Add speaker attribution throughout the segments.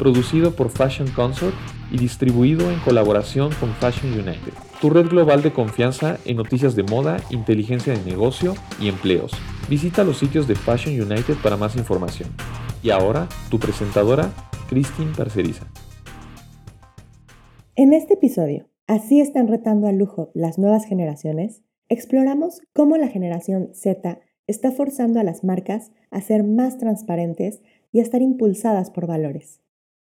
Speaker 1: producido por Fashion Consort y distribuido en colaboración con Fashion United, tu red global de confianza en noticias de moda, inteligencia de negocio y empleos. Visita los sitios de Fashion United para más información. Y ahora, tu presentadora, Christine Parceriza.
Speaker 2: En este episodio, Así están retando al lujo las nuevas generaciones, exploramos cómo la generación Z está forzando a las marcas a ser más transparentes y a estar impulsadas por valores.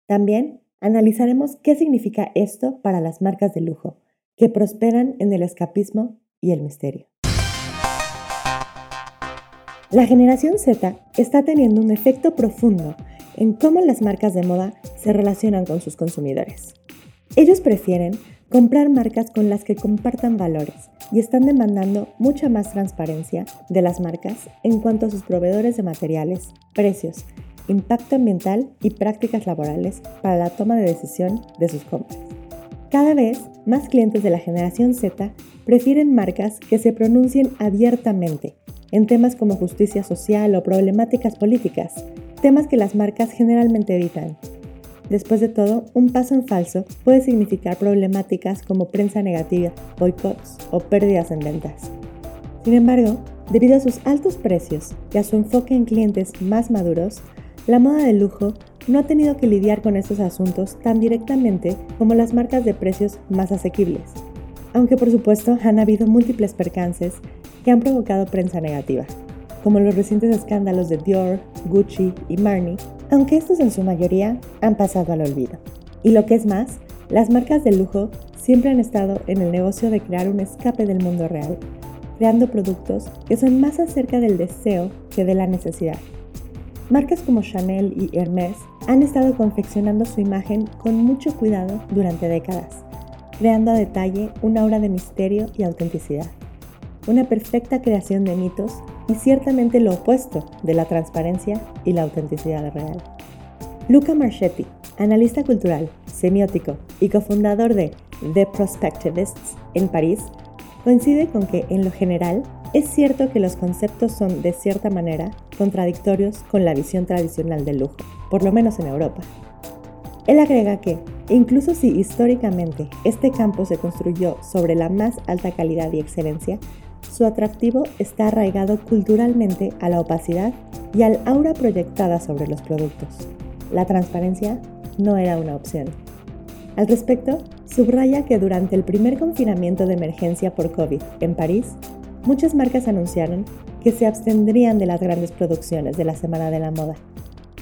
Speaker 2: También analizaremos qué significa esto para las marcas de lujo, que prosperan en el escapismo y el misterio. La generación Z está teniendo un efecto profundo en cómo las marcas de moda se relacionan con sus consumidores. Ellos prefieren comprar marcas con las que compartan valores y están demandando mucha más transparencia de las marcas en cuanto a sus proveedores de materiales, precios impacto ambiental y prácticas laborales para la toma de decisión de sus compras. Cada vez más clientes de la generación Z prefieren marcas que se pronuncien abiertamente en temas como justicia social o problemáticas políticas, temas que las marcas generalmente evitan. Después de todo, un paso en falso puede significar problemáticas como prensa negativa, boicots o pérdidas en ventas. Sin embargo, debido a sus altos precios y a su enfoque en clientes más maduros, la moda de lujo no ha tenido que lidiar con estos asuntos tan directamente como las marcas de precios más asequibles, aunque por supuesto han habido múltiples percances que han provocado prensa negativa, como los recientes escándalos de Dior, Gucci y Marni, aunque estos en su mayoría han pasado al olvido. Y lo que es más, las marcas de lujo siempre han estado en el negocio de crear un escape del mundo real, creando productos que son más acerca del deseo que de la necesidad. Marcas como Chanel y Hermès han estado confeccionando su imagen con mucho cuidado durante décadas, creando a detalle una aura de misterio y autenticidad. Una perfecta creación de mitos y ciertamente lo opuesto de la transparencia y la autenticidad real. Luca Marchetti, analista cultural, semiótico y cofundador de The Prospectivists en París, coincide con que en lo general es cierto que los conceptos son, de cierta manera, contradictorios con la visión tradicional del lujo, por lo menos en Europa. Él agrega que, incluso si históricamente este campo se construyó sobre la más alta calidad y excelencia, su atractivo está arraigado culturalmente a la opacidad y al aura proyectada sobre los productos. La transparencia no era una opción. Al respecto, subraya que durante el primer confinamiento de emergencia por COVID en París, muchas marcas anunciaron que se abstendrían de las grandes producciones de la Semana de la Moda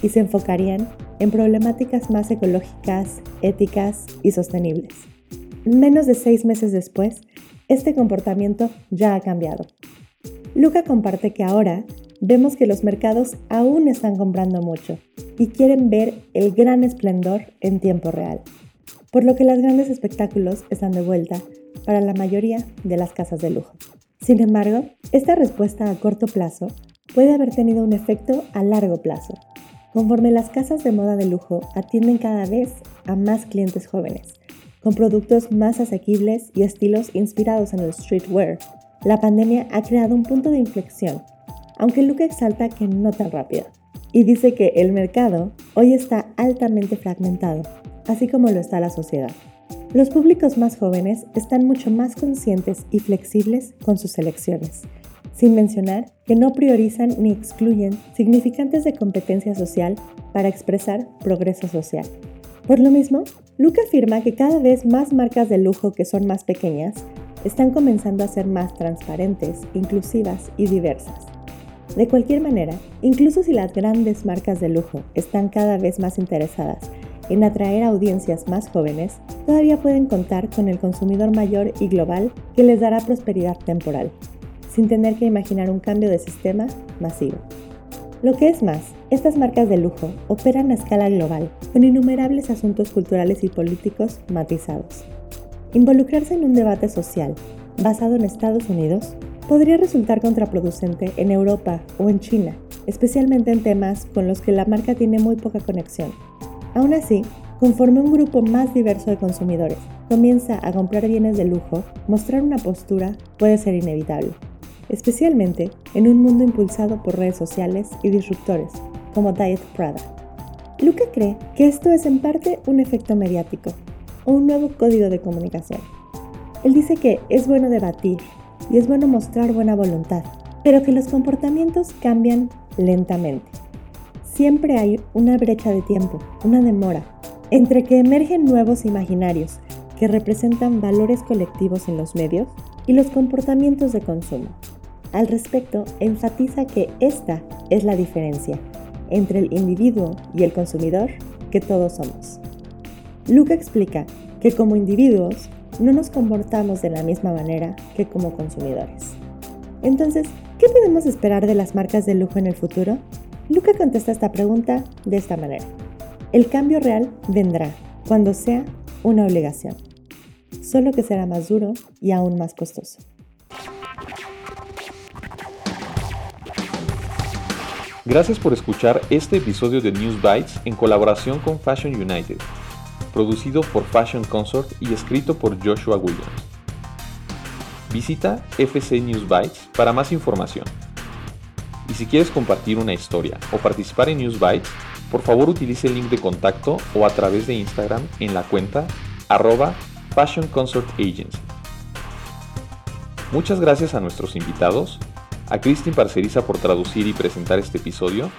Speaker 2: y se enfocarían en problemáticas más ecológicas, éticas y sostenibles. Menos de seis meses después, este comportamiento ya ha cambiado. Luca comparte que ahora vemos que los mercados aún están comprando mucho y quieren ver el gran esplendor en tiempo real, por lo que los grandes espectáculos están de vuelta para la mayoría de las casas de lujo. Sin embargo, esta respuesta a corto plazo puede haber tenido un efecto a largo plazo, conforme las casas de moda de lujo atienden cada vez a más clientes jóvenes, con productos más asequibles y estilos inspirados en el streetwear. La pandemia ha creado un punto de inflexión, aunque Luca exalta que no tan rápido, y dice que el mercado hoy está altamente fragmentado, así como lo está la sociedad. Los públicos más jóvenes están mucho más conscientes y flexibles con sus elecciones, sin mencionar que no priorizan ni excluyen significantes de competencia social para expresar progreso social. Por lo mismo, Luca afirma que cada vez más marcas de lujo que son más pequeñas están comenzando a ser más transparentes, inclusivas y diversas. De cualquier manera, incluso si las grandes marcas de lujo están cada vez más interesadas en atraer audiencias más jóvenes, todavía pueden contar con el consumidor mayor y global que les dará prosperidad temporal, sin tener que imaginar un cambio de sistema masivo. Lo que es más, estas marcas de lujo operan a escala global, con innumerables asuntos culturales y políticos matizados. Involucrarse en un debate social basado en Estados Unidos, podría resultar contraproducente en Europa o en China, especialmente en temas con los que la marca tiene muy poca conexión. Aún así, conforme un grupo más diverso de consumidores comienza a comprar bienes de lujo, mostrar una postura puede ser inevitable, especialmente en un mundo impulsado por redes sociales y disruptores como Diet Prada. Luca cree que esto es en parte un efecto mediático o un nuevo código de comunicación. Él dice que es bueno debatir y es bueno mostrar buena voluntad, pero que los comportamientos cambian lentamente. Siempre hay una brecha de tiempo, una demora, entre que emergen nuevos imaginarios que representan valores colectivos en los medios y los comportamientos de consumo. Al respecto, enfatiza que esta es la diferencia entre el individuo y el consumidor que todos somos. Luca explica que como individuos no nos comportamos de la misma manera que como consumidores. Entonces, ¿qué podemos esperar de las marcas de lujo en el futuro? Luca contesta esta pregunta de esta manera. El cambio real vendrá cuando sea una obligación, solo que será más duro y aún más costoso.
Speaker 1: Gracias por escuchar este episodio de News Bites en colaboración con Fashion United producido por Fashion Consort y escrito por Joshua Williams. Visita FC News Bytes para más información. Y si quieres compartir una historia o participar en News Bytes, por favor utilice el link de contacto o a través de Instagram en la cuenta arroba Fashion Consort Agency. Muchas gracias a nuestros invitados, a Christine Parceriza por traducir y presentar este episodio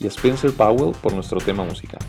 Speaker 1: y a Spencer Powell por nuestro tema musical.